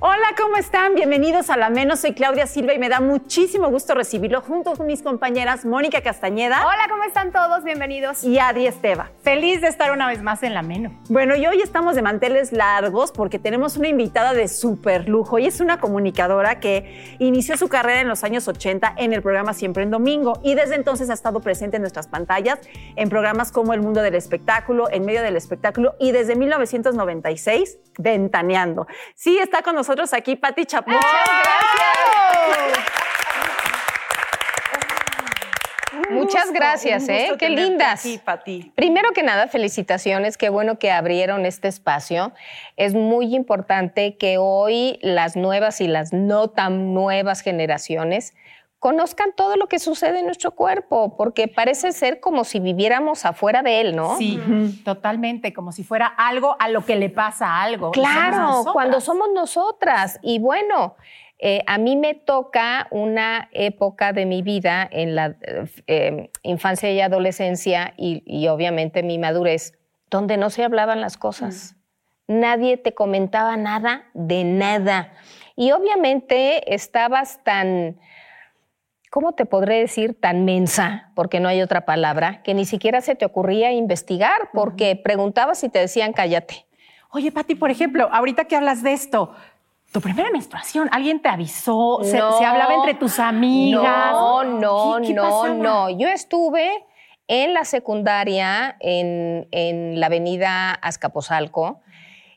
Hola, ¿cómo están? Bienvenidos a La Menos. Soy Claudia Silva y me da muchísimo gusto recibirlo junto con mis compañeras Mónica Castañeda. Hola, ¿cómo están todos? Bienvenidos. Y Adi Esteva. Feliz de estar una vez más en La Menos. Bueno, y hoy estamos de manteles largos porque tenemos una invitada de súper lujo y es una comunicadora que inició su carrera en los años 80 en el programa Siempre en Domingo y desde entonces ha estado presente en nuestras pantallas en programas como El Mundo del Espectáculo, En Medio del Espectáculo y desde 1996 Ventaneando. Sí, está con nosotros nosotros aquí Pati Chapoy. Muchas gracias. Muchas gracias, ¿eh? Qué lindas. Pati. Primero que nada, felicitaciones. Qué bueno que abrieron este espacio. Es muy importante que hoy las nuevas y las no tan nuevas generaciones conozcan todo lo que sucede en nuestro cuerpo, porque parece ser como si viviéramos afuera de él, ¿no? Sí, totalmente, como si fuera algo a lo que le pasa algo. Claro, cuando somos nosotras. Y bueno, eh, a mí me toca una época de mi vida en la eh, infancia y adolescencia y, obviamente mi madurez, donde no se hablaban las cosas. Nadie te comentaba nada de nada. Y obviamente estabas tan ¿cómo te podré decir tan mensa, porque no hay otra palabra, que ni siquiera se te ocurría investigar, porque preguntabas y te decían cállate? Oye, Pati, por ejemplo, ahorita que hablas de esto, tu primera menstruación, ¿alguien te avisó? ¿Se, hablaba entre tus amigas? No, no, no, no. Yo estuve en la secundaria en, en la avenida Azcapotzalco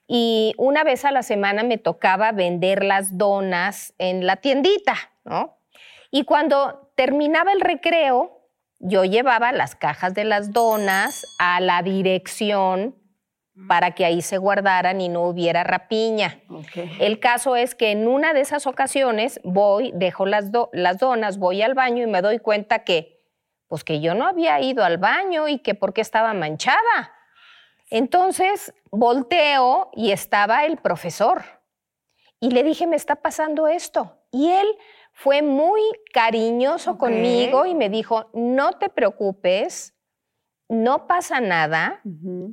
y una vez a la semana me tocaba vender las donas en la tiendita, ¿no? Y cuando terminaba el recreo, yo llevaba las cajas de las donas a la dirección para que ahí se guardaran y no hubiera rapiña. El caso es que en una de esas ocasiones voy, dejo las, las donas, voy al baño y me doy cuenta que, pues que yo no había ido al baño y que porque estaba manchada. Entonces volteo y estaba el profesor. Y le dije, me está pasando esto. Y él fue muy cariñoso conmigo y me dijo, no te preocupes, no pasa nada.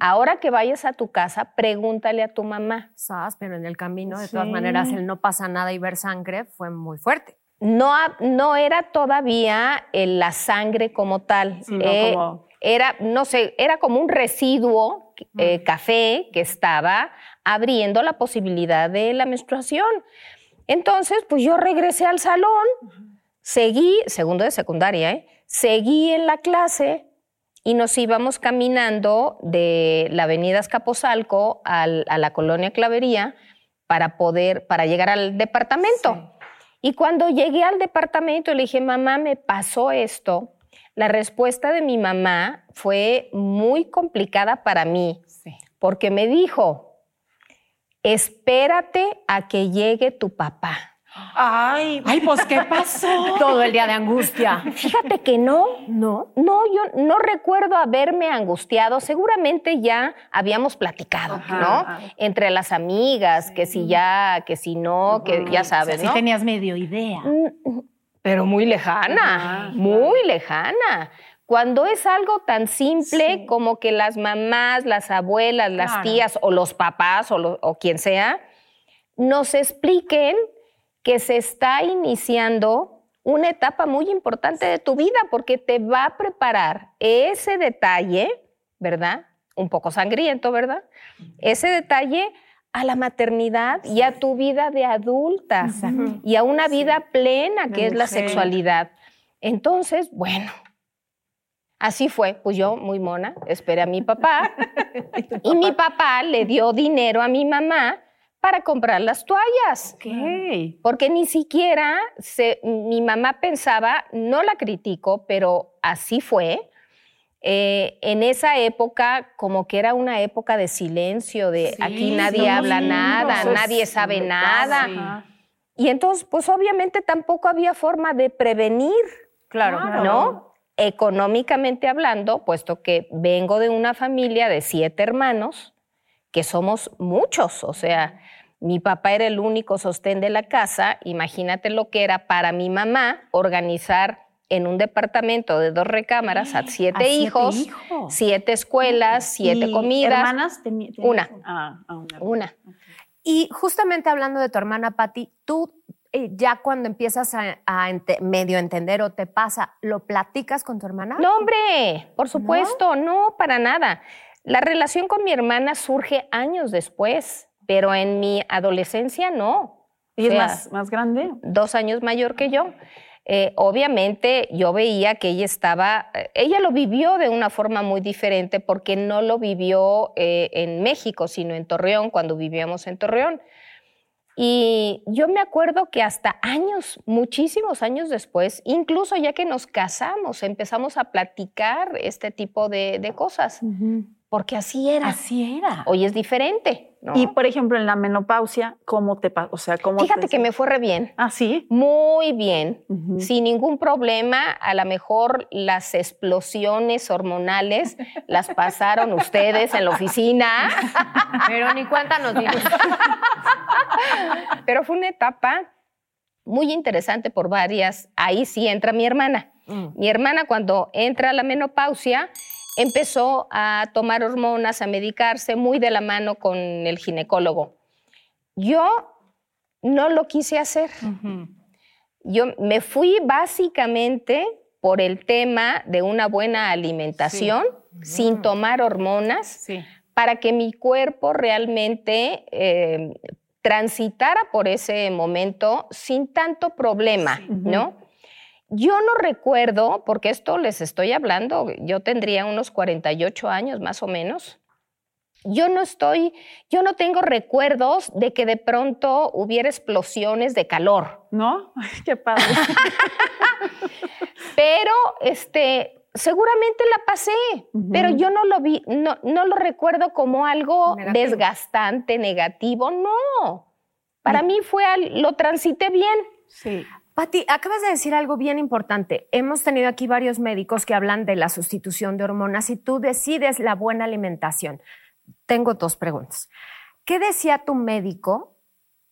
Ahora que vayas a tu casa, pregúntale a tu mamá. Sabes, pero en el camino, de todas maneras, el no pasa nada y ver sangre fue muy fuerte. No, no era todavía la sangre como tal. Eh, era, no sé, era como un residuo eh, café que estaba abriendo la posibilidad de la menstruación. Entonces, pues yo regresé al salón, seguí, segundo de secundaria, ¿eh? seguí en la clase y nos íbamos caminando de la avenida Escaposalco a la colonia Clavería para poder, para llegar al departamento. Y cuando llegué al departamento le dije, mamá, me pasó esto. La respuesta de mi mamá fue muy complicada para mí, porque me dijo, espérate a que llegue tu papá. Ay, ay, pues ¿qué pasó? Todo el día de angustia. Fíjate que no. No. No, yo no recuerdo haberme angustiado. Seguramente ya habíamos platicado, ¿no? Entre las amigas, que si ya, que si no, que ya sabes, ¿no? Sí tenías medio idea. Mm, pero muy lejana, muy lejana. Cuando es algo tan simple como que las mamás, las abuelas, las tías o los papás o, o quien sea, nos expliquen que se está iniciando una etapa muy importante de tu vida porque te va a preparar ese detalle, ¿verdad? Un poco sangriento, ¿verdad? Ese detalle a la maternidad y a tu vida de adulta y a una vida plena que es la sexualidad. Entonces, bueno, Así fue, pues yo, muy mona, esperé a mi papá y mi papá le dio dinero a mi mamá para comprar las toallas. Porque ni siquiera mi mamá pensaba, no la critico, pero así fue. Eh, en esa época, como que era una época de silencio, de aquí nadie habla nada, nadie sabe nada. Y entonces, pues obviamente tampoco había forma de prevenir. Claro. ¿No? Económicamente hablando, puesto que vengo de una familia de siete hermanos, que somos muchos, o sea, mi papá era el único sostén de la casa, imagínate lo que era para mi mamá organizar en un departamento de dos recámaras a siete, hijos, siete escuelas, siete comidas. ¿Hermanas? Una. Ah, ah, una. una. Y justamente hablando de tu hermana Patti, tú ya cuando empiezas a, medio entender o te pasa, ¿lo platicas con tu hermana? No, hombre, por supuesto, ¿No? para nada. La relación con mi hermana surge años después, pero en mi adolescencia no. ¿Y es más, grande? Dos años mayor que yo. Eh, obviamente yo veía que ella estaba, eh, ella lo vivió de una forma muy diferente porque no lo vivió en México, sino en Torreón, cuando vivíamos en Torreón. Y yo me acuerdo que hasta años, muchísimos años después, incluso ya que nos casamos, empezamos a platicar este tipo de, cosas. Porque así era. Así era. Hoy es diferente. Y por ejemplo, en la menopausia, ¿cómo te pasa? O sea, ¿cómo Fíjate que me fue re bien. Ah, sí. Muy bien. Sin ningún problema. A lo mejor las explosiones hormonales las pasaron ustedes en la oficina. Pero ni cuéntanos. Pero fue una etapa muy interesante por varias. Ahí sí entra mi hermana. Mm. Mi hermana cuando entra a la menopausia empezó a tomar hormonas, a medicarse muy de la mano con el ginecólogo. Yo no lo quise hacer. Yo me fui básicamente por el tema de una buena alimentación, sin tomar hormonas, para que mi cuerpo realmente eh, transitara por ese momento sin tanto problema, ¿no? Yo no recuerdo, porque esto les estoy hablando, yo tendría unos 48 años más o menos. Yo no estoy, yo no tengo recuerdos de que de pronto hubiera explosiones de calor. ¿No? Qué padre. pero este, seguramente la pasé, pero yo no lo vi, no, no lo recuerdo como algo desgastante, negativo, no. Para mí fue, lo transité bien. Sí. Pati, acabas de decir algo bien importante. Hemos tenido aquí varios médicos que hablan de la sustitución de hormonas y tú decides la buena alimentación. Tengo dos preguntas. ¿Qué decía tu médico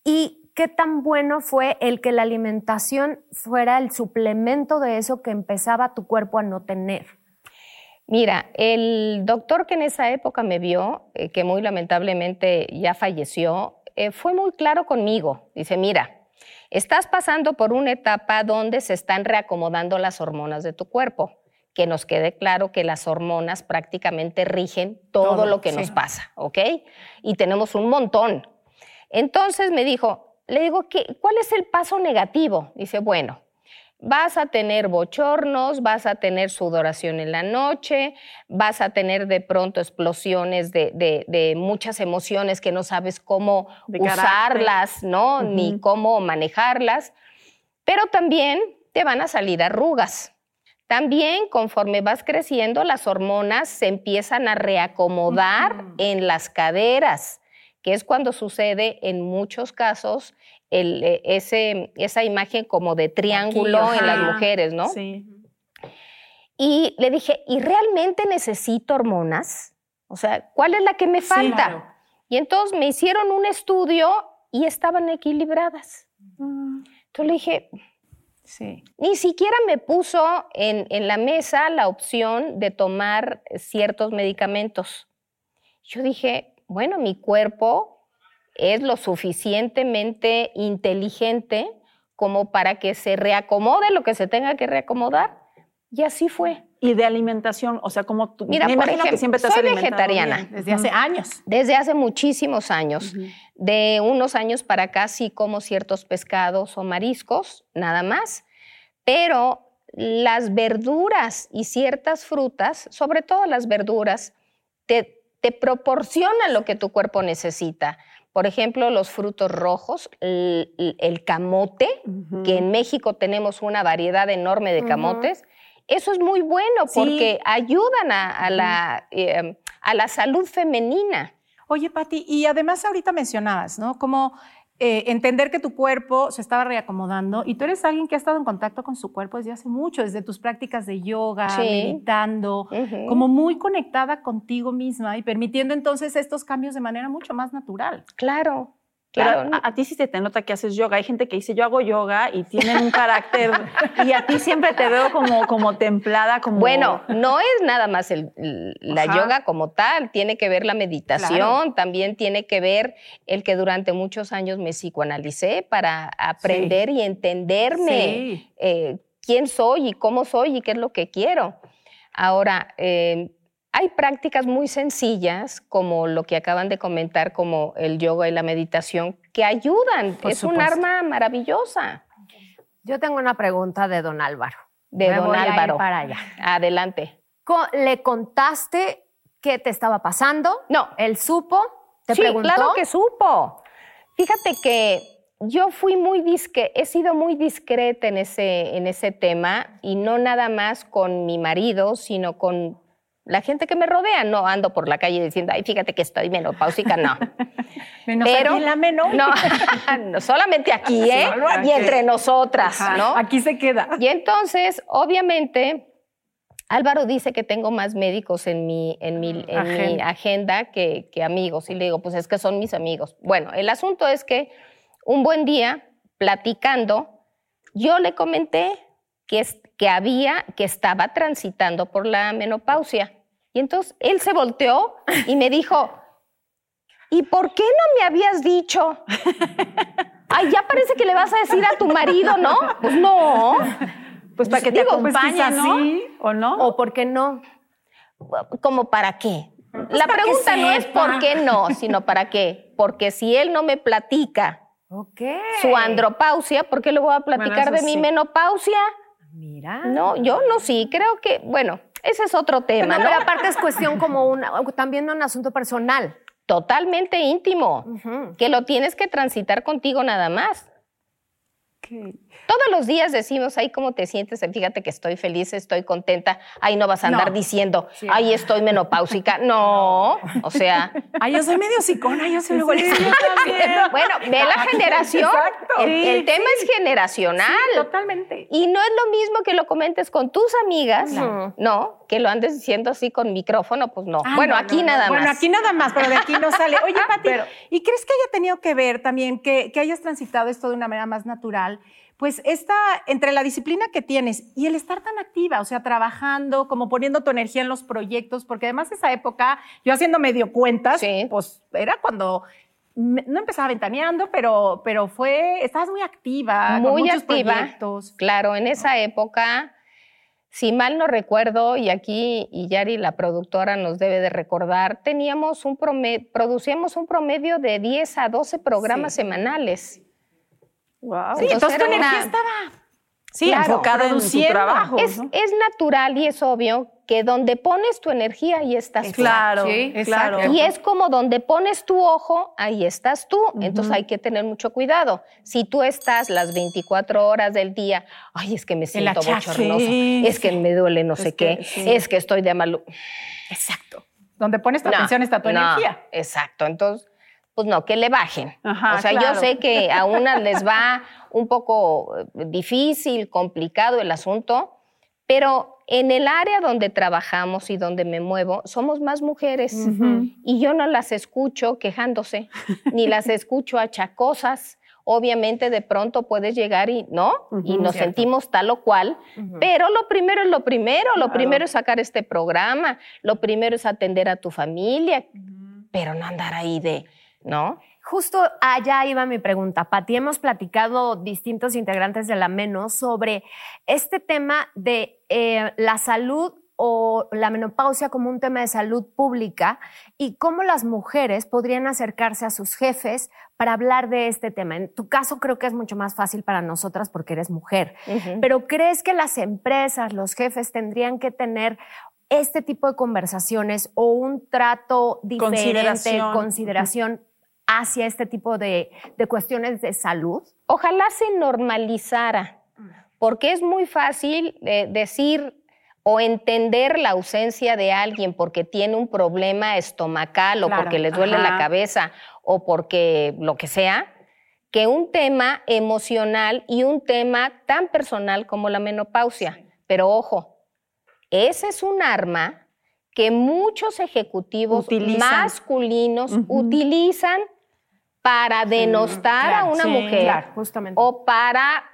y qué tan bueno fue el que la alimentación fuera el suplemento de eso que empezaba tu cuerpo a no tener? Mira, el doctor que en esa época me vio, eh, que muy lamentablemente ya falleció, eh, fue muy claro conmigo. Dice, mira, Estás pasando por una etapa donde se están reacomodando las hormonas de tu cuerpo. Que nos quede claro que las hormonas prácticamente rigen todo, lo que nos pasa, ¿ok? Y tenemos un montón. Entonces me dijo, le digo, ¿cuál es el paso negativo? Dice, bueno, vas a tener bochornos, vas a tener sudoración en la noche, vas a tener de pronto explosiones de, muchas emociones que no sabes cómo usarlas, ¿no? Ni cómo manejarlas. Pero también te van a salir arrugas. También conforme vas creciendo, las hormonas se empiezan a reacomodar en las caderas, que es cuando sucede en muchos casos eh, ese, esa imagen como de triángulo en las mujeres, ¿no? Sí. Y le dije, ¿y realmente necesito hormonas? O sea, ¿cuál es la que me falta? Y entonces me hicieron un estudio y estaban equilibradas. Mm. Entonces le dije, Sí. Ni siquiera me puso en, en la mesa la opción de tomar ciertos medicamentos. Yo dije, bueno, mi cuerpo es lo suficientemente inteligente como para que se reacomode lo que se tenga que reacomodar. Y así fue. Y de alimentación, o sea, como tú. Mira, me por imagino que ejemplo, siempre te has soy vegetariana. bien. Desde hace años. Desde hace muchísimos años. De unos años para acá sí como ciertos pescados o mariscos, nada más. Pero las verduras y ciertas frutas, sobre todo las verduras, te, te proporcionan lo que tu cuerpo necesita. Por ejemplo, los frutos rojos, el, el camote, que en México tenemos una variedad enorme de camotes. Eso es muy bueno Sí. porque ayudan a, a la, eh, a la salud femenina. Oye, Pati, y además ahorita mencionabas, ¿no? Como eh, entender que tu cuerpo se estaba reacomodando y tú eres alguien que ha estado en contacto con su cuerpo desde hace mucho, desde tus prácticas de yoga, Sí. meditando, como muy conectada contigo misma y permitiendo entonces estos cambios de manera mucho más natural. Claro, Pero claro. a, a ti sí se te nota que haces yoga. Hay gente que dice, yo hago yoga y tienen un carácter. y a ti siempre te veo como, como templada, como. Bueno, no es nada más el- la Ajá. yoga como tal, tiene que ver la meditación, también tiene que ver el que durante muchos años me psicoanalicé para aprender y entenderme Sí. eh, quién soy y cómo soy y qué es lo que quiero. Ahora, eh, hay prácticas muy sencillas, como lo que acaban de comentar, como el yoga y la meditación, que ayudan. Por es un arma maravillosa Yo tengo una pregunta de don Álvaro. de Me don voy a ir Álvaro. para allá. Adelante. ¿Le contaste qué te estaba pasando? No. ¿Él supo? ¿Te sí, preguntó? claro que supo. Fíjate que yo fui muy disque, he sido muy discreta en ese, en ese tema y no nada más con mi marido, sino con la gente que me rodea. No ando por la calle diciendo, ay, fíjate que estoy menopáusica, no. Menos Pero- aquí en la menor. No, no, solamente aquí, ¿eh? Y entre nosotras, Ajá, ¿no? Aquí se queda. Y entonces, obviamente, Álvaro dice que tengo más médicos en mi, en mi, en mi Agenda. agenda que, que amigos. Y le digo, pues es que son mis amigos. Bueno, el asunto es que un buen día, platicando, yo le comenté que, es, que había, que estaba transitando por la menopausia. Y entonces él se volteó y me dijo, ¿y por qué no me habías dicho? Ay, ya parece que le vas a decir a tu marido, ¿no? Pues no. Pues para que te Digo, pues, acompañe, ¿no? sí. ¿O no? ¿O por qué no? ¿Como para qué? La para que pregunta no es por qué no, sino para qué. Porque si él no me platica Ok. su andropausia, ¿por qué le voy a platicar de mi menopausia? Mira. No, yo no sí, creo que, bueno, ese es otro tema, Pero ¿no? aparte es cuestión como una, también un asunto personal. Totalmente íntimo, que lo tienes que transitar contigo nada más. Todos los días decimos, ay, ¿cómo te sientes? Fíjate que estoy feliz, estoy contenta. Ay, no vas a andar No. diciendo, ay, estoy menopáusica. No, o sea, Ay, yo soy medio psicona, yo soy luego le bueno, ve la generación. Exacto. El, Sí, el tema es generacional. Totalmente. Y no es lo mismo que lo comentes con tus amigas, no, que lo andes diciendo así con micrófono, pues no. Ah, bueno, no, aquí nada Bueno, más. aquí nada más, pero de aquí no sale. Oye, Pati, Pero- ¿y crees que haya tenido que ver también que, que hayas transitado esto de una manera más natural? Pues esta, entre la disciplina que tienes y el estar tan activa, o sea, trabajando, como poniendo tu energía en los proyectos, porque además esa época, yo haciendo medio cuentas, Sí. pues era cuando no empezaba ventaneando, pero, pero fue, estabas muy activa, con Muy muchos activa. proyectos. Claro, en esa época, si mal no recuerdo, y aquí y Yari, la productora, nos debe de recordar, teníamos un promedio, producíamos un promedio de 10 a 12 programas Sí. semanales. Wow. Sí, Entonces entonces tu energía una- estaba sí, Claro, enfocada en tu trabajo. Es, ¿no? es natural y es obvio que donde pones tu energía, ahí estás tú. Claro, Sí, claro. Y es como donde pones tu ojo, ahí estás tú. Entonces hay que tener mucho cuidado. Si tú estás las 24 horas del día, ay, es que me siento bochornosa, Sí, es que me duele no sé que qué, sí. es que estoy de mal. Exacto. Donde pones tu No, atención está tu no, energía. Exacto. Entonces, pues no, que le bajen. Ajá, o sea, claro. yo sé que a unas les va un poco eh, difícil, complicado el asunto, pero en el área donde trabajamos y donde me muevo, somos más mujeres. Y yo no las escucho quejándose, ni las escucho achacosas. Obviamente de pronto puedes llegar y, ¿no? y nos sentimos tal o cual, pero lo primero es lo primero, lo primero es sacar este programa, lo primero es atender a tu familia, pero no andar ahí de, ¿no? Justo allá iba mi pregunta, Pati. Hemos platicado distintos integrantes de la Menos sobre este tema de eh, la salud o la menopausia como un tema de salud pública y cómo las mujeres podrían acercarse a sus jefes para hablar de este tema. En tu caso creo que es mucho más fácil para nosotras porque eres mujer, pero ¿crees que las empresas, los jefes tendrían que tener este tipo de conversaciones o un trato diferente, consideración, consideración hacia este tipo de, de cuestiones de salud? Ojalá se normalizara, porque es muy fácil eh, decir o entender la ausencia de alguien porque tiene un problema estomacal o porque le duele la cabeza o porque lo que sea, que un tema emocional y un tema tan personal como la menopausia. Pero ojo, ese es un arma que muchos ejecutivos masculinos utilizan para denostar a una mujer o para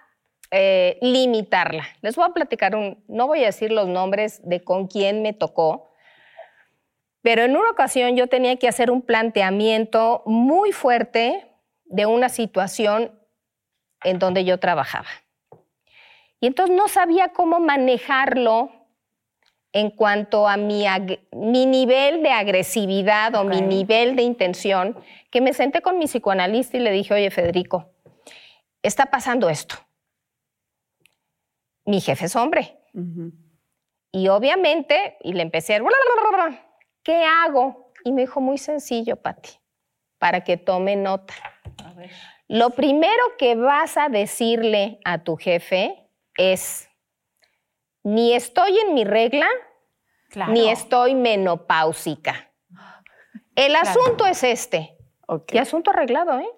eh, limitarla. Les voy a platicar un, no voy a decir los nombres de con quién me tocó, pero en una ocasión yo tenía que hacer un planteamiento muy fuerte de una situación en donde yo trabajaba. Y entonces no sabía cómo manejarlo en cuanto a mi, mi nivel de agresividad o mi nivel de intención, que me senté con mi psicoanalista y le dije, oye, Federico, está pasando esto mi jefe es hombre. Y obviamente, y le empecé a... ¿Qué hago? Y me dijo, muy sencillo, Pati, para que tome nota. Lo primero que vas a decirle a tu jefe es, ni estoy en mi regla, ni estoy menopáusica. El asunto es este. ¿Qué asunto arreglado, ¿eh?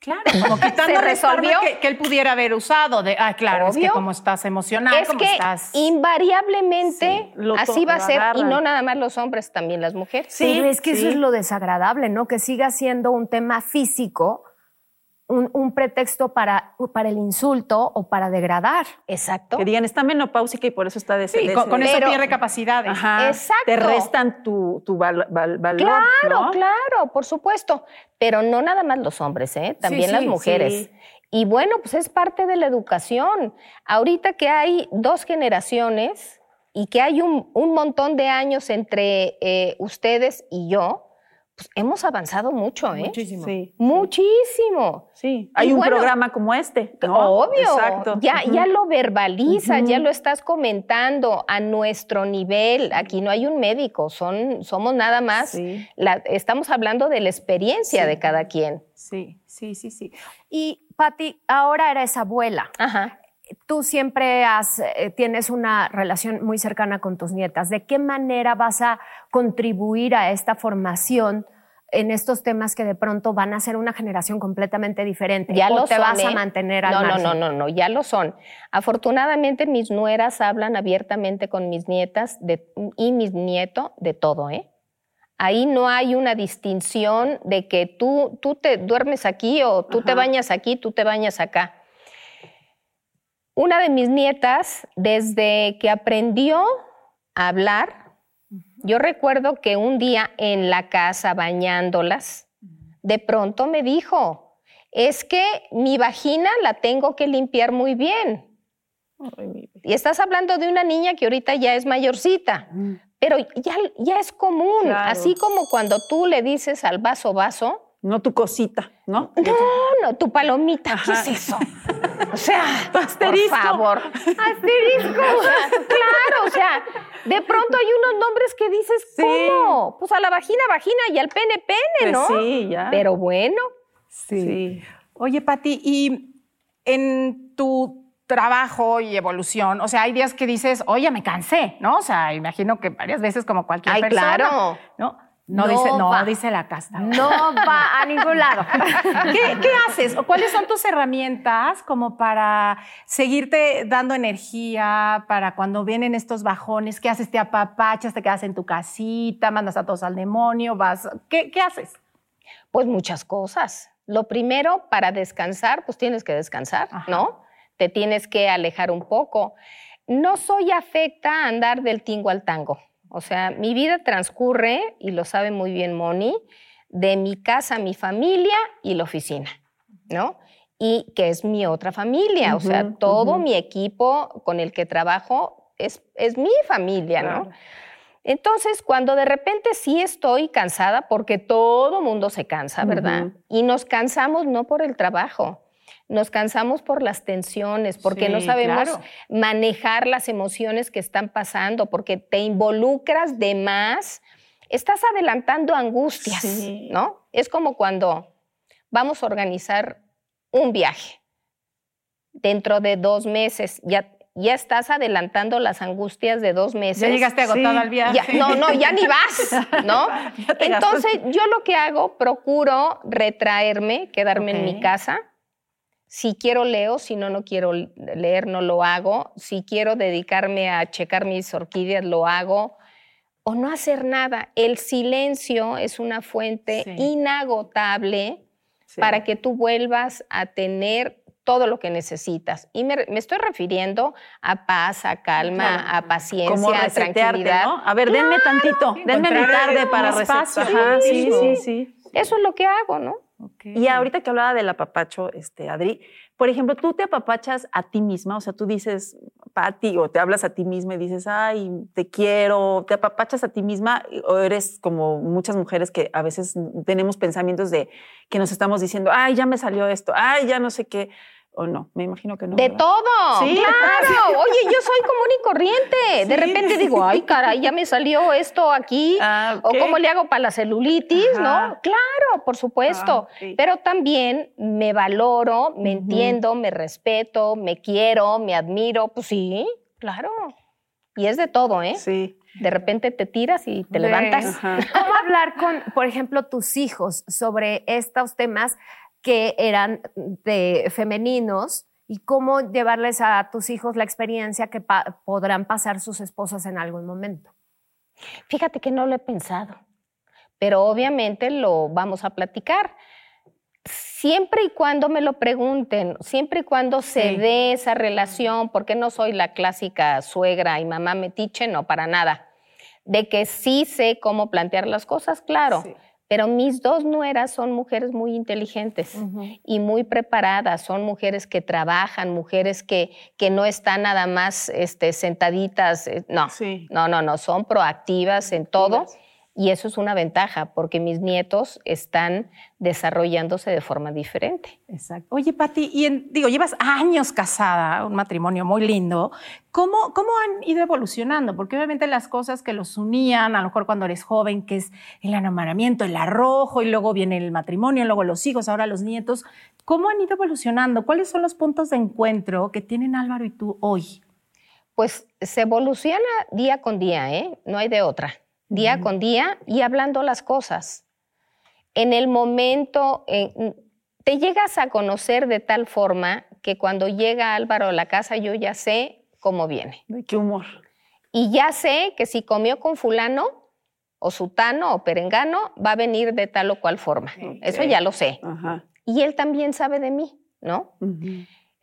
Claro, como quitando se resolvió que, él pudiera haber usado de, ah, claro, es que como estás emocional, es que invariablemente así va a ser y no nada más los hombres, también las mujeres. Sí, es que eso es lo desagradable, ¿no? Que siga siendo un tema físico un, pretexto para, para el insulto o para degradar. Exacto. Que digan, está menopáusica y por eso está de sí, con, eso pierde capacidades. Exacto. Te restan tu, tu valor. Claro, claro, por supuesto. Pero no nada más los hombres, ¿eh? también las mujeres. Y bueno, pues es parte de la educación. Ahorita que hay dos generaciones y que hay un, un montón de años entre eh, ustedes y yo, pues, hemos avanzado mucho, ¿eh? Muchísimo. Sí. Muchísimo. Sí. Hay un programa como este. Obvio. Exacto. Ya, ya lo verbalizas, ya lo estás comentando a nuestro nivel. Aquí no hay un médico, son, somos nada más. estamos hablando de la experiencia de cada quien. Sí, sí, sí, sí. Y Patti, ahora eres abuela. Ajá tú siempre has, eh, tienes una relación muy cercana con tus nietas. ¿De qué manera vas a contribuir a esta formación en estos temas que de pronto van a ser una generación completamente diferente? Ya lo te vas a ¿eh? mantener al no, margen? No, no, no, no, ya lo son. Afortunadamente mis nueras hablan abiertamente con mis nietas y mis nietos de todo, ¿eh? Ahí no hay una distinción de que tú, tú te duermes aquí o tú te bañas aquí, tú te bañas acá una de mis nietas, desde que aprendió a hablar, yo recuerdo que un día en la casa bañándolas, de pronto me dijo, es que mi vagina la tengo que limpiar muy bien. y estás hablando de una niña que ahorita ya es mayorcita, pero ya, ya es común, así como cuando tú le dices al vaso vaso, no tu cosita, ¿no? No, no, tu palomita. ¿Qué es eso? O sea, asterisco. por favor. Asterisco. claro, o sea, de pronto hay unos nombres que dices, ¿cómo? Pues a la vagina, vagina y al pene, pene, pues ¿no? sí, ya. Pero bueno. Sí. Oye, Pati, y en tu trabajo y evolución, o sea, hay días que dices, oye, me cansé, ¿no? O sea, imagino que varias veces como cualquier Ay, persona. claro. ¿no? No, dice, no dice la casta. No va a ningún lado. ¿Qué, haces? ¿O cuáles son tus herramientas como para seguirte dando energía, para cuando vienen estos bajones? ¿Qué haces? ¿Te apapachas? ¿Te quedas en tu casita? ¿Mandas a todos al demonio? ¿Vas? ¿Qué, qué haces? Pues muchas cosas. lo primero para descansar, pues tienes que descansar, ¿no? Te tienes que alejar un poco. No soy afecta a andar del tingo al tango. O sea, mi vida transcurre, y lo sabe muy bien Moni, de mi casa, mi familia y la oficina, ¿no? Y que es mi otra familia, o sea, todo mi equipo con el que trabajo es, es mi familia, ¿no? Entonces, cuando de repente sí estoy cansada, porque todo mundo se cansa, ¿verdad? Y nos cansamos no por el trabajo, nos cansamos por las tensiones, porque no sabemos manejar las emociones que están pasando, porque te involucras de más, estás adelantando angustias, ¿no? Es como cuando vamos a organizar un viaje. Dentro de dos meses ya ya estás adelantando las angustias de dos meses. Ya llegaste agotado al viaje. no, no, ya ni vas, ¿no? Entonces, yo lo que hago, procuro retraerme, quedarme en mi casa. Si quiero leo, si no, no quiero leer, no lo hago. Si quiero dedicarme a checar mis orquídeas, lo hago. O no hacer nada. El silencio es una fuente inagotable para que tú vuelvas a tener todo lo que necesitas. Y me, estoy refiriendo a paz, a calma, a paciencia, a tranquilidad. ¿no? A ver, denme tantito, denme mi tarde para resetear. Sí, sí, sí, Eso es lo que hago, ¿no? Y ahorita que hablaba del apapacho, este, Adri, por ejemplo, tú te apapachas a ti misma, o sea, tú dices, Pati, o te hablas a ti misma y dices, ay, te quiero, te apapachas a ti misma, o eres como muchas mujeres que a veces tenemos pensamientos de que nos estamos diciendo, ay, ya me salió esto, ay, ya no sé qué. ¿O no? Me imagino que no. De todo. Sí, claro. Oye, yo soy común y corriente. De repente digo, ay, caray, ya me salió esto aquí. Ah, o cómo le hago para la celulitis, ¿no? Claro, por supuesto. Ah, Pero también me valoro, me entiendo, me respeto, me quiero, me admiro. Pues sí, claro. Y es de todo, ¿eh? Sí. De repente te tiras y te levantas. ¿Cómo hablar con, por ejemplo, tus hijos sobre estos temas? Que eran de femeninos y cómo llevarles a tus hijos la experiencia que podrán pasar sus esposas en algún momento. Fíjate que no lo he pensado, pero obviamente lo vamos a platicar. Siempre y cuando me lo pregunten, siempre y cuando se dé esa relación, porque no soy la clásica suegra y mamá metiche, no, para nada. De que sí sé cómo plantear las cosas, claro. Pero mis dos nueras son mujeres muy inteligentes y muy preparadas, son mujeres que trabajan, mujeres que, que no están nada más este, sentaditas, eh, no, no, no, no, son proactivas en todo. Y eso es una ventaja porque mis nietos están desarrollándose de forma diferente. Exacto. Oye, Pati, y digo, llevas años casada, un matrimonio muy lindo. ¿Cómo, ¿Cómo han ido evolucionando? Porque obviamente las cosas que los unían, a lo mejor cuando eres joven, que es el enamoramiento, el arrojo, y luego viene el matrimonio, luego los hijos, ahora los nietos, ¿cómo han ido evolucionando? ¿Cuáles son los puntos de encuentro que tienen Álvaro y tú hoy? Pues se evoluciona día con día, ¿eh? No hay de otra día con día y hablando las cosas. En el momento, te llegas a conocer de tal forma que cuando llega Álvaro a la casa yo ya sé cómo viene. ¿De qué humor? Y ya sé que si comió con fulano o sutano o perengano, va a venir de tal o cual forma. Eso ya lo sé. Y él también sabe de mí, ¿no?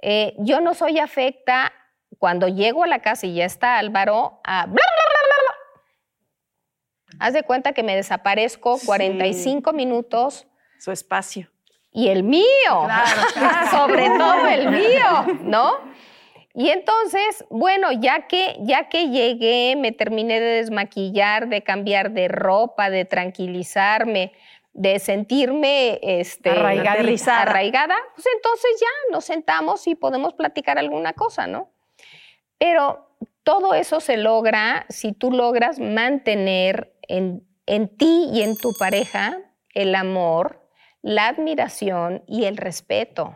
Eh, yo no soy afecta cuando llego a la casa y ya está Álvaro a... Haz de cuenta que me desaparezco 45 minutos. Su espacio. Y el mío, sobre todo el mío, ¿no? Y entonces, bueno, ya que, ya que llegué, me terminé de desmaquillar, de cambiar de ropa, de tranquilizarme, de sentirme este, arraigada, pues entonces ya nos sentamos y podemos platicar alguna cosa, ¿no? Pero todo eso se logra si tú logras mantener en, ti y en tu pareja el amor, la admiración y el respeto,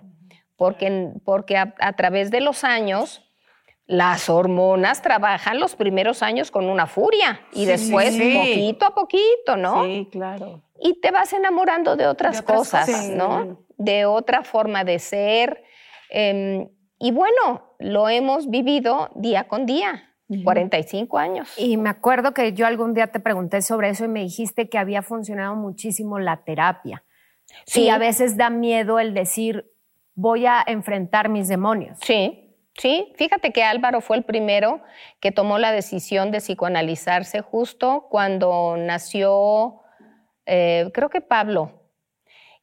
porque, porque a, través de los años las hormonas trabajan los primeros años con una furia y después poquito a poquito, ¿no? Sí, claro. Y te vas enamorando de otras, cosas, ¿no? De otra forma de ser. Em, y bueno, lo hemos vivido día con día. 45 años. Y me acuerdo que yo algún día te pregunté sobre eso y me dijiste que había funcionado muchísimo la terapia. Sí. Y a veces da miedo el decir, voy a enfrentar mis demonios. Sí, sí. Fíjate que Álvaro fue el primero que tomó la decisión de psicoanalizarse justo cuando nació, eh, creo que Pablo.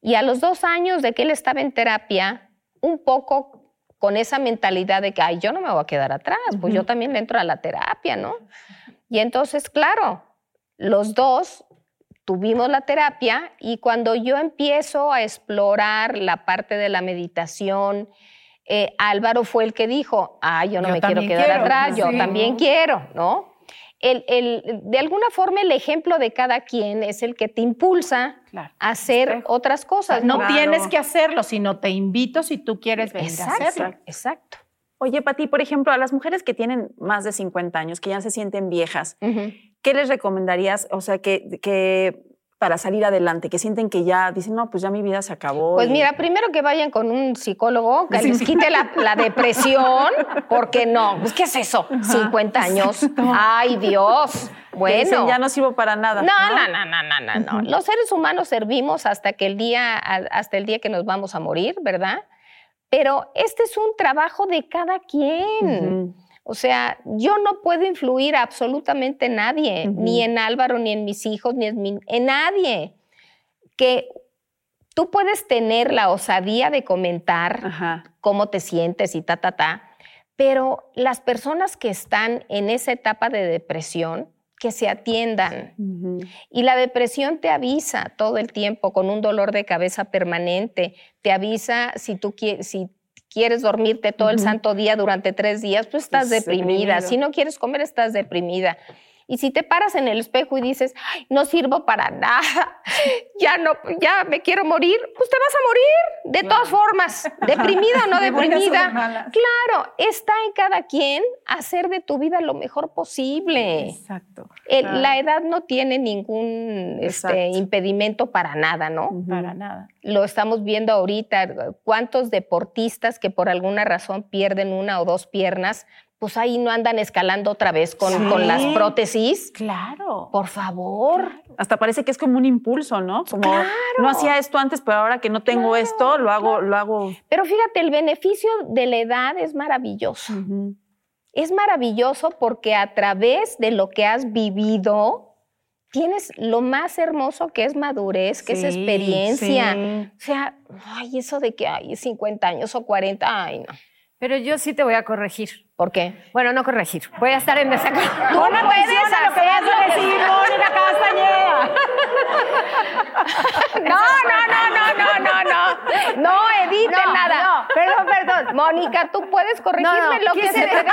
Y a los dos años de que él estaba en terapia, un poco con esa mentalidad de que, ay, yo no me voy a quedar atrás, pues yo también le entro a la terapia, ¿no? Y entonces, claro, los dos tuvimos la terapia y cuando yo empiezo a explorar la parte de la meditación, eh, Álvaro fue el que dijo, ah, yo no me quiero quedar atrás, yo también quiero, ¿no? El, de alguna forma el ejemplo de cada quien es el que te impulsa a hacer otras cosas. no tienes que hacerlo, sino te invito si tú quieres venir exacto, a hacerlo. Exacto. Oye, Pati, por ejemplo, a las mujeres que tienen más de 50 años, que ya se sienten viejas, ¿qué les recomendarías? O sea, que, que para salir adelante, que sienten que ya dicen, no, pues ya mi vida se acabó. Pues mira, primero que vayan con un psicólogo que les quite la, depresión, porque no, pues ¿qué es eso? 50 años. Ay, Dios. Bueno. ya no sirvo para nada. No, no, no, no, no, no. Los seres humanos servimos hasta que el día, hasta el día que nos vamos a morir, ¿verdad? Pero este es un trabajo de cada quien. O sea, yo no puedo influir a absolutamente nadie, ni en Álvaro, ni en mis hijos, ni en, en nadie. Que tú puedes tener la osadía de comentar cómo te sientes y ta, ta, ta, pero las personas que están en esa etapa de depresión, que se atiendan. Y la depresión te avisa todo el tiempo con un dolor de cabeza permanente, te avisa si tú quieres, si quieres dormirte todo el santo día durante tres días, pues estás deprimida. Si no quieres comer, estás deprimida. Y si te paras en el espejo y dices, no sirvo para nada, ya no, ya me quiero morir, pues te vas a morir, de todas formas, deprimida o no deprimida. Claro, está en cada quien hacer de tu vida lo mejor posible. Exacto. La edad no tiene ningún este, impedimento para nada, ¿no? Para nada. Lo estamos viendo ahorita, cuántos deportistas que por alguna razón pierden una o dos piernas pues ahí no andan escalando otra vez con, con las prótesis. Claro. Por favor. Hasta parece que es como un impulso, ¿no? Como claro. no hacía esto antes, pero ahora que no tengo esto, lo hago, lo hago. Pero fíjate, el beneficio de la edad es maravilloso. Es maravilloso porque a través de lo que has vivido, tienes lo más hermoso que es madurez, que es experiencia. O sea, ay, eso de que hay 50 años o 40, ay, no. Pero yo sí te voy a corregir. ¿Por qué? Bueno, no corregir. Voy a estar en desacuerdo. Tú no puedes hacer lo que decir Mónica Castañeda. No, no, no, no, no, no, no. No edite nada. No, perdón, perdón. Mónica, tú puedes corregirme lo que se te dé la gana.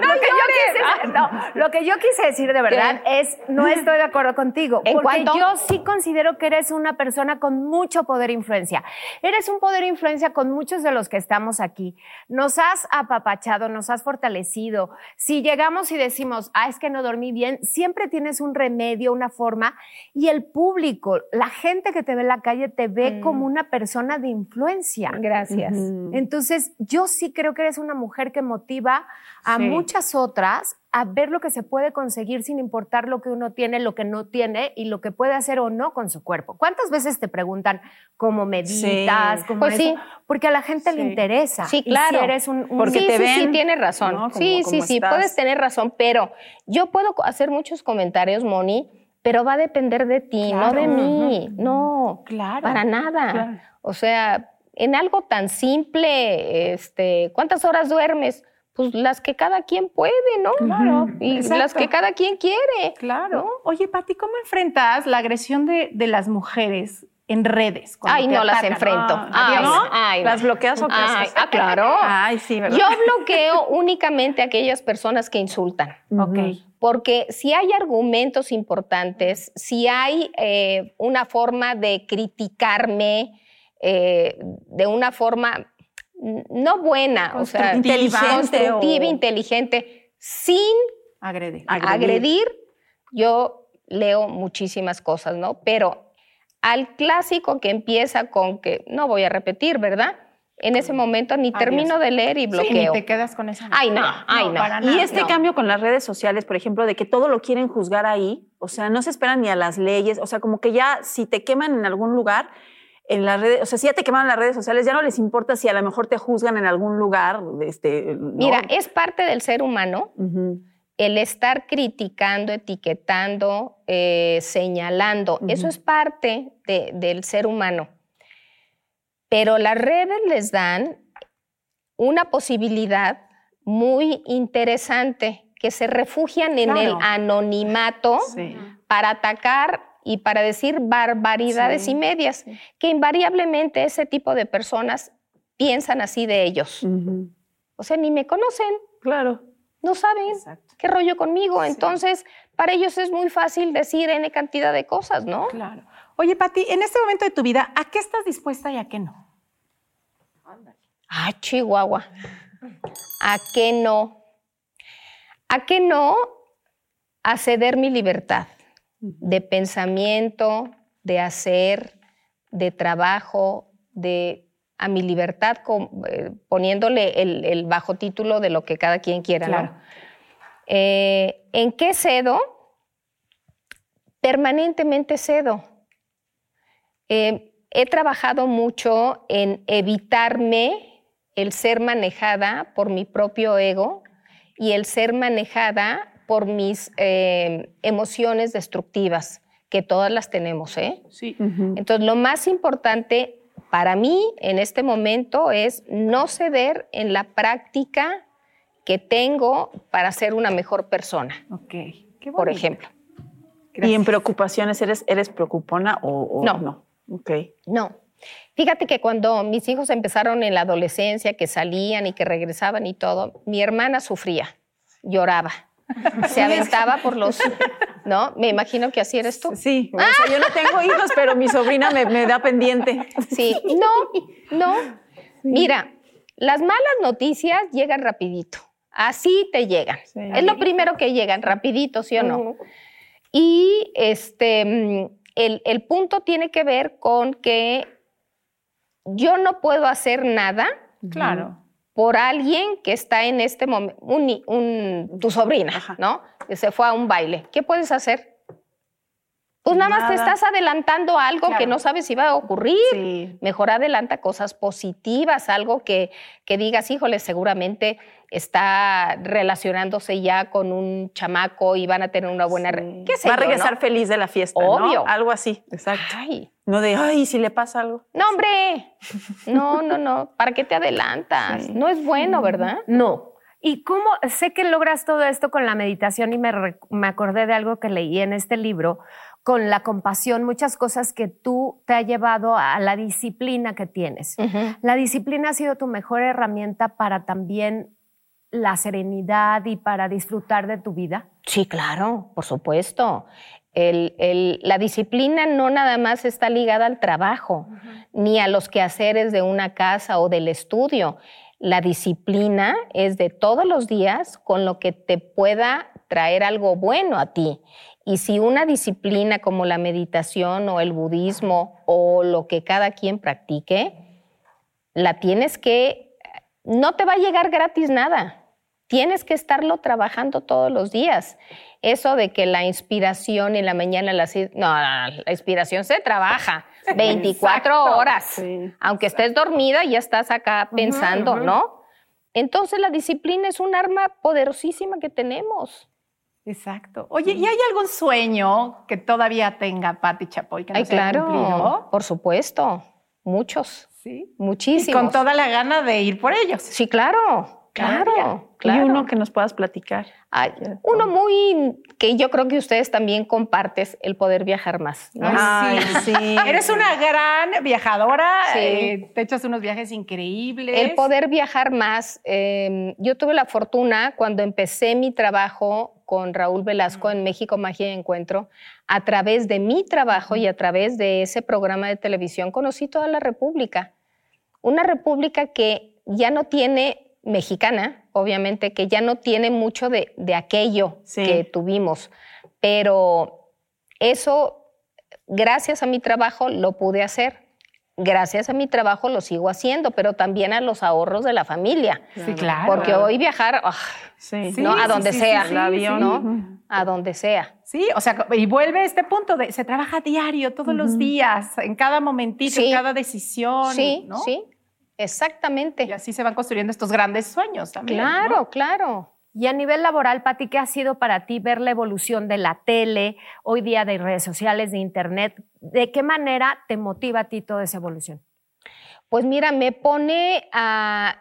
No, lo que, yo quise, no, lo que yo quise decir de verdad es no estoy de acuerdo contigo. ¿En porque yo sí considero que eres una persona con mucho poder e influencia. Eres un poder e influencia con muchos de los que estamos aquí. Nos has apapachado nos has fortalecido. Si llegamos y decimos, ah, es que no dormí bien, siempre tienes un remedio, una forma, y el público, la gente que te ve en la calle, te ve mm. como una persona de influencia. Gracias. Entonces, yo sí creo que eres una mujer que motiva a muchas otras a ver lo que se puede conseguir sin importar lo que uno tiene, lo que no tiene y lo que puede hacer o no con su cuerpo. ¿Cuántas veces te preguntan cómo meditas? Cómo pues sí. Porque a la gente le interesa. Sí, claro. si eres un, Porque sí, te ven, sí, sí, tienes razón. sí, sí, sí, puedes tener razón, pero yo puedo hacer muchos comentarios, Moni, pero va a depender de ti, no de mí. No, claro. Para nada. O sea, en algo tan simple, este, ¿cuántas horas duermes? Pues las que cada quien puede, ¿no? Claro. Y las que cada quien quiere. Claro. Oye, Pati, ¿cómo enfrentas la agresión de, de las mujeres en redes? Ay, no las enfrento. Ah, ¿no? Ay, ¿Las bloqueas o qué Ay, Ah, claro. Ay, sí, ¿verdad? Yo bloqueo únicamente a aquellas personas que insultan. Ok. Porque si hay argumentos importantes, si hay eh, una forma de criticarme eh, de una forma no buena, o sea, inteligente constructiva, inteligente, sin agredir. agredir. Yo leo muchísimas cosas, ¿no? Pero al clásico que empieza con que, no voy a repetir, ¿verdad? en ese momento ni termino de leer y bloqueo. Sí, ni te quedas con esa. Ay, no, ay, no. para Y nada. este no. cambio con las redes sociales, por ejemplo, de que todo lo quieren juzgar ahí, o sea, no se esperan ni a las leyes, o sea, como que ya si te queman en algún lugar, en las redes, o sea, si ya te quemaron las redes sociales, ya no les importa si a lo mejor te juzgan en algún lugar, este, ¿no? Mira, es parte del ser humano el estar criticando, etiquetando, eh, señalando. Eso es parte de- del ser humano. Pero las redes les dan una posibilidad muy interesante, que se refugian en el anonimato Sí. para atacar y para decir barbaridades Sí, y medias, que invariablemente ese tipo de personas piensan así de ellos. O sea, ni me conocen, Claro. no saben Exacto. qué rollo conmigo. Entonces, para ellos es muy fácil decir N cantidad de cosas, ¿no? Claro. Oye, Pati, en este momento de tu vida, ¿a qué estás dispuesta y a qué no? Ah, Chihuahua. ¿A qué no? ¿A qué no? A ceder mi libertad de pensamiento, de hacer, de trabajo, de a mi libertad, con- eh, poniéndole el, el bajo título de lo que cada quien quiera, Claro. ¿no? Eh, ¿En qué cedo? Permanentemente cedo. Eh, he trabajado mucho en evitarme el ser manejada por mi propio ego y el ser manejada por mis eh, emociones destructivas, que todas las tenemos, ¿eh? Sí. Entonces, lo más importante para mí en este momento es no ceder en la práctica que tengo para ser una mejor persona, Ok. Qué por ejemplo. ¿Y en preocupaciones eres, eres preocupona o, o No. no? Ok. No. Fíjate que cuando mis hijos empezaron en la adolescencia, que salían y que regresaban y todo, mi hermana sufría, lloraba, se aventaba por los... ¿No? Me imagino que así eres tú. Sí, o sea, yo no tengo hijos, pero mi sobrina me, me da pendiente. Sí, no, no. Mira, las malas noticias llegan rapidito. Así te llegan. Sí. Es lo primero que llegan, rapidito, ¿sí o no? Y este, el, el punto tiene que ver con que yo no puedo hacer nada Claro. Por alguien que está en este momento, un tu sobrina, Ajá. ¿no? Que se fue a un baile. ¿Qué puedes hacer? Pues nada, más te estás adelantando a algo que no sabes si va a ocurrir. Sí. Mejor adelanta cosas positivas, algo que, que digas, híjole, seguramente está relacionándose ya con un chamaco y van a tener una buena... Sí. ¿Qué sé Va a yo, regresar no? feliz de la fiesta, ¿no? Obvio. Algo así, exacto. Ay, No de, ay, si le pasa algo. no, hombre. No, no, no. ¿Para qué te adelantas? Sí. No es bueno, ¿verdad? No. ¿Y cómo sé que logras todo esto con la meditación? Y me, me acordé de algo que leí en este libro, con la compasión, muchas cosas que tú te ha llevado a la disciplina que tienes. La disciplina ha sido tu mejor herramienta para también la serenidad y para disfrutar de tu vida. Sí, claro, por supuesto. El- el- la disciplina no nada más está ligada al trabajo, ni a los quehaceres de una casa o del estudio. La disciplina es de todos los días con lo que te pueda traer algo bueno a ti. Y si una disciplina como la meditación o el budismo o lo que cada quien practique, la tienes que, no te va a llegar gratis nada. Tienes que estarlo trabajando todos los días. Eso de que la inspiración en la mañana, a las seis- no, la inspiración se trabaja 24 Exacto. horas. Sí. Aunque estés dormida, ya estás acá pensando, ¿no? Entonces la disciplina es un arma poderosísima que tenemos. Exacto. Oye, ¿y hay algún sueño que todavía tenga Patti Chapoy que no Ay, se claro, cumplido? por supuesto, muchos, Sí. muchísimos. Y con toda la gana de ir por ellos. Sí, claro, claro, claro. Y uno que nos puedas platicar. Ay, uno muy que yo creo que ustedes también compartes el poder viajar más. ¿no? Ay, sí. Eres una gran viajadora, Sí. eh, te echas unos viajes increíbles. El poder viajar más. eh, yo tuve la fortuna cuando empecé mi trabajo con Raúl Velasco en México Magia y Encuentro, a través de mi trabajo y a través de ese programa de televisión conocí toda la República. Una República que ya no tiene, mexicana, obviamente, que ya no tiene mucho de, de aquello Sí. que tuvimos, pero eso, gracias a mi trabajo, lo pude hacer. Gracias a mi trabajo lo sigo haciendo, pero también a los ahorros de la familia. Sí, claro. Porque hoy viajar, ah, Sí. ¿no? Sí, a donde sí, sea, sí, sí, ¿no? A donde sea. Sí, o sea, y vuelve este punto de se trabaja diario, todos los días, en cada momentito, Sí. en cada decisión. Sí, ¿no? sí, exactamente. Y así se van construyendo estos grandes sueños también. Claro, ¿no? claro. Y a nivel laboral, Pati, ¿qué ha sido para ti ver la evolución de la tele, hoy día de redes sociales, de internet? ¿De qué manera te motiva a ti toda esa evolución? Pues mira, me pone a-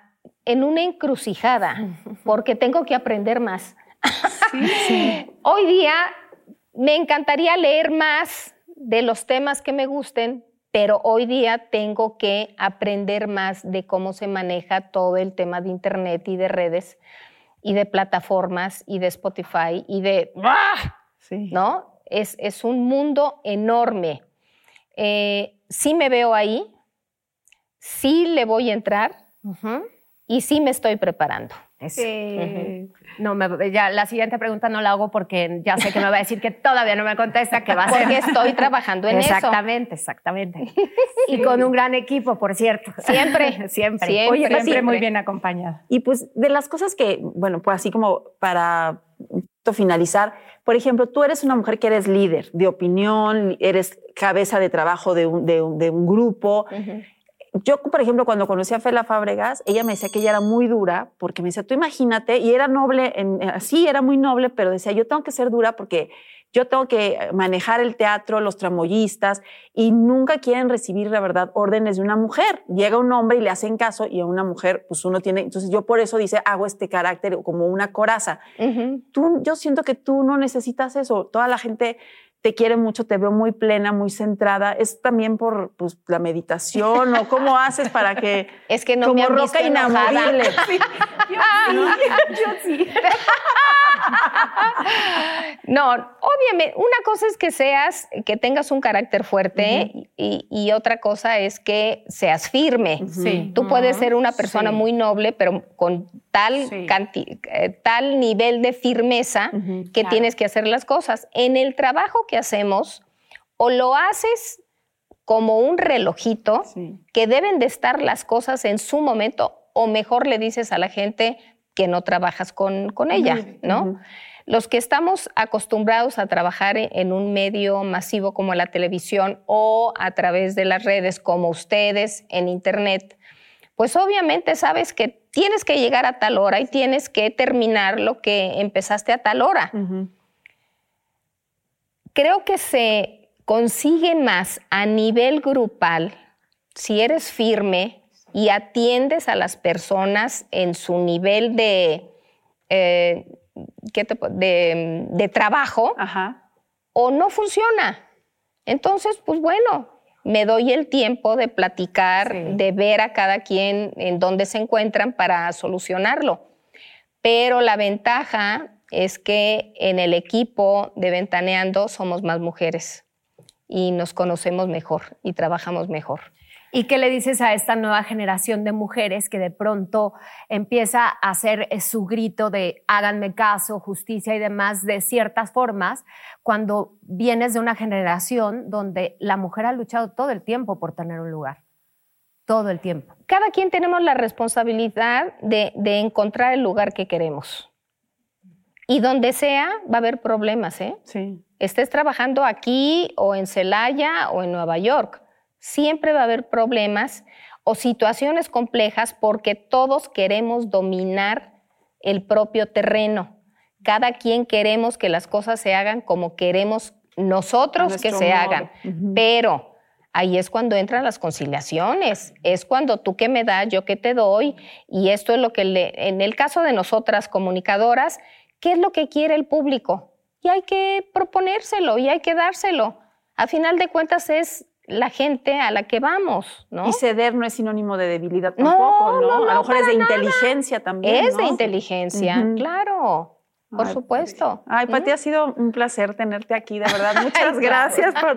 en una encrucijada porque tengo que aprender más. Hoy día me encantaría leer más de los temas que me gusten, pero hoy día tengo que aprender más de cómo se maneja todo el tema de Internet y de redes y de plataformas y de Spotify y de... ¡Ah! Sí. ¿no? Es, es un mundo enorme. Eh, sí me veo ahí, sí le voy a entrar y sí me estoy preparando. Eso. No, me- ya la siguiente pregunta no la hago porque ya sé que me va a decir que todavía no me contesta, que va a ser. Porque estoy trabajando en eso. exactamente, exactamente. Y con un gran equipo, por cierto. Siempre, siempre. siempre. Oye, siempre, siempre. muy bien acompañada. Y pues de las cosas que, bueno, pues así como para finalizar, por ejemplo, tú eres una mujer que eres líder de opinión, eres cabeza de trabajo de un, de un- de un grupo. Yo, por ejemplo, cuando conocí a Fela Fábregas, ella me decía que ella era muy dura, porque me decía, tú imagínate, y era noble, en, sí, era muy noble, pero decía, yo tengo que ser dura porque yo tengo que manejar el teatro, los tramoyistas, y nunca quieren recibir, la verdad, órdenes de una mujer. Llega un hombre y le hacen caso, y a una mujer, pues uno tiene, entonces yo por eso dice, hago este carácter como una coraza. Tú, yo siento que tú no necesitas eso. Toda la gente te quiere mucho, te veo muy plena, muy centrada. ¿Es también por pues, la meditación o cómo haces para que... Es que no como me han roca visto inamovible. Yo sí. No, obviamente, una cosa es que seas, que tengas un carácter fuerte y, y otra cosa es que seas firme. Sí. Tú puedes ser una persona Sí. muy noble, pero con tal, Sí. canti- eh, tal nivel de firmeza que claro. tienes que hacer las cosas. En el trabajo que hacemos, o lo haces como un relojito, Sí. que deben de estar las cosas en su momento, o mejor le dices a la gente que no trabajas con, con ella, ¿no? Los que estamos acostumbrados a trabajar en- en un medio masivo como la televisión o a través de las redes como ustedes en Internet, pues obviamente sabes que tienes que llegar a tal hora y tienes que terminar lo que empezaste a tal hora. Creo que se consigue más a nivel grupal si eres firme y atiendes a las personas en su nivel de, eh, ¿qué te de, de trabajo Ajá. o no funciona. Entonces, pues bueno, me doy el tiempo de platicar, Sí. de ver a cada quien en dónde se encuentran para solucionarlo. Pero la ventaja es que en el equipo de Ventaneando somos más mujeres y nos conocemos mejor y trabajamos mejor. ¿Y qué le dices a esta nueva generación de mujeres que de pronto empieza a hacer eh, su grito de háganme caso, justicia y demás de ciertas formas, cuando vienes de una generación donde la mujer ha luchado todo el tiempo por tener un lugar? Todo el tiempo. Cada quien tenemos la responsabilidad de, de encontrar el lugar que queremos. Y donde sea, va a haber problemas, ¿eh? Sí. estés trabajando aquí o en Celaya o en Nueva York, siempre va a haber problemas o situaciones complejas porque todos queremos dominar el propio terreno. Cada quien queremos que las cosas se hagan como queremos nosotros que se modo. hagan. Pero ahí es cuando entran las conciliaciones, es cuando tú que me das, yo que te doy, y esto es lo que le, en el caso de nosotras comunicadoras, ¿qué es lo que quiere el público? Y hay que proponérselo y hay que dárselo. A final de cuentas es la gente a la que vamos, ¿no? Y ceder no es sinónimo de debilidad No, tampoco, ¿no? no, no, a lo mejor es de nada. inteligencia también. es de inteligencia, claro. Por supuesto. Ay, Pati, ha sido un placer tenerte aquí, de verdad. Muchas gracias por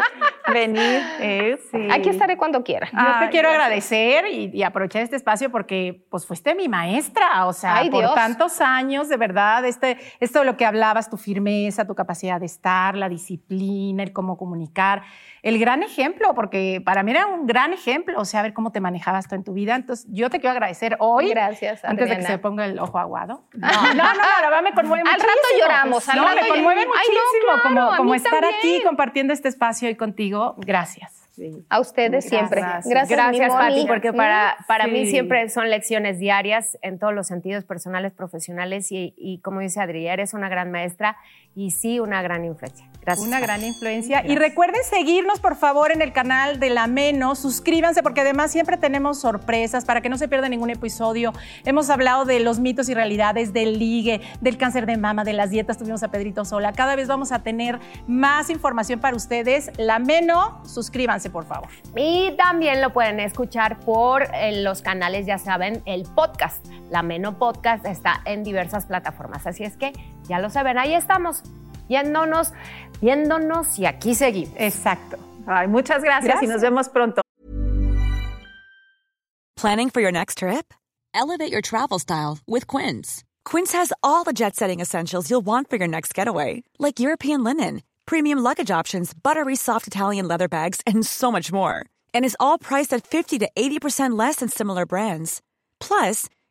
venir. Eh, aquí estaré cuando quiera. Yo te quiero agradecer y, aprovechar este espacio porque pues fuiste mi maestra, o sea, por tantos años, de verdad, este, esto de lo que hablabas, tu firmeza, tu capacidad de estar, la disciplina, el cómo comunicar el gran ejemplo, porque para mí era un gran ejemplo, o sea, ver cómo te manejabas tú en tu vida. Entonces, yo te quiero agradecer hoy. Gracias, Antes de que se ponga el ojo aguado. No, no, no, la verdad me conmueve al muchísimo. Al rato lloramos, al no, rato me conmueve muchísimo como, como estar aquí compartiendo este espacio hoy contigo. Gracias. A ustedes siempre. Gracias, gracias Pati, porque para, para mí siempre son lecciones diarias en todos los sentidos, personales, profesionales, y, y como dice Adri, eres una gran maestra y sí una gran influencia. Gracias. Una gran influencia. Y recuerden seguirnos, por favor, en el canal de La Menos. Suscríbanse porque además siempre tenemos sorpresas para que no se pierda ningún episodio. Hemos hablado de los mitos y realidades del ligue, del cáncer de mama, de las dietas. Tuvimos a Pedrito Sola. Cada vez vamos a tener más información para ustedes. La Menos, suscríbanse, por favor. Y también lo pueden escuchar por eh, los canales, ya saben, el podcast. La Menos Podcast está en diversas plataformas. Así es que ya lo saben, ahí estamos viéndonos, viéndonos y aquí seguimos. Exacto. Ay, muchas gracias, gracias y nos vemos pronto. Planning for your next trip? Elevate your travel style with Quince. Quince has all the jet-setting essentials you'll want for your next getaway, like European linen, premium luggage options, buttery soft Italian leather bags, and so much more. And is all priced at 50 to 80% less than similar brands. Plus,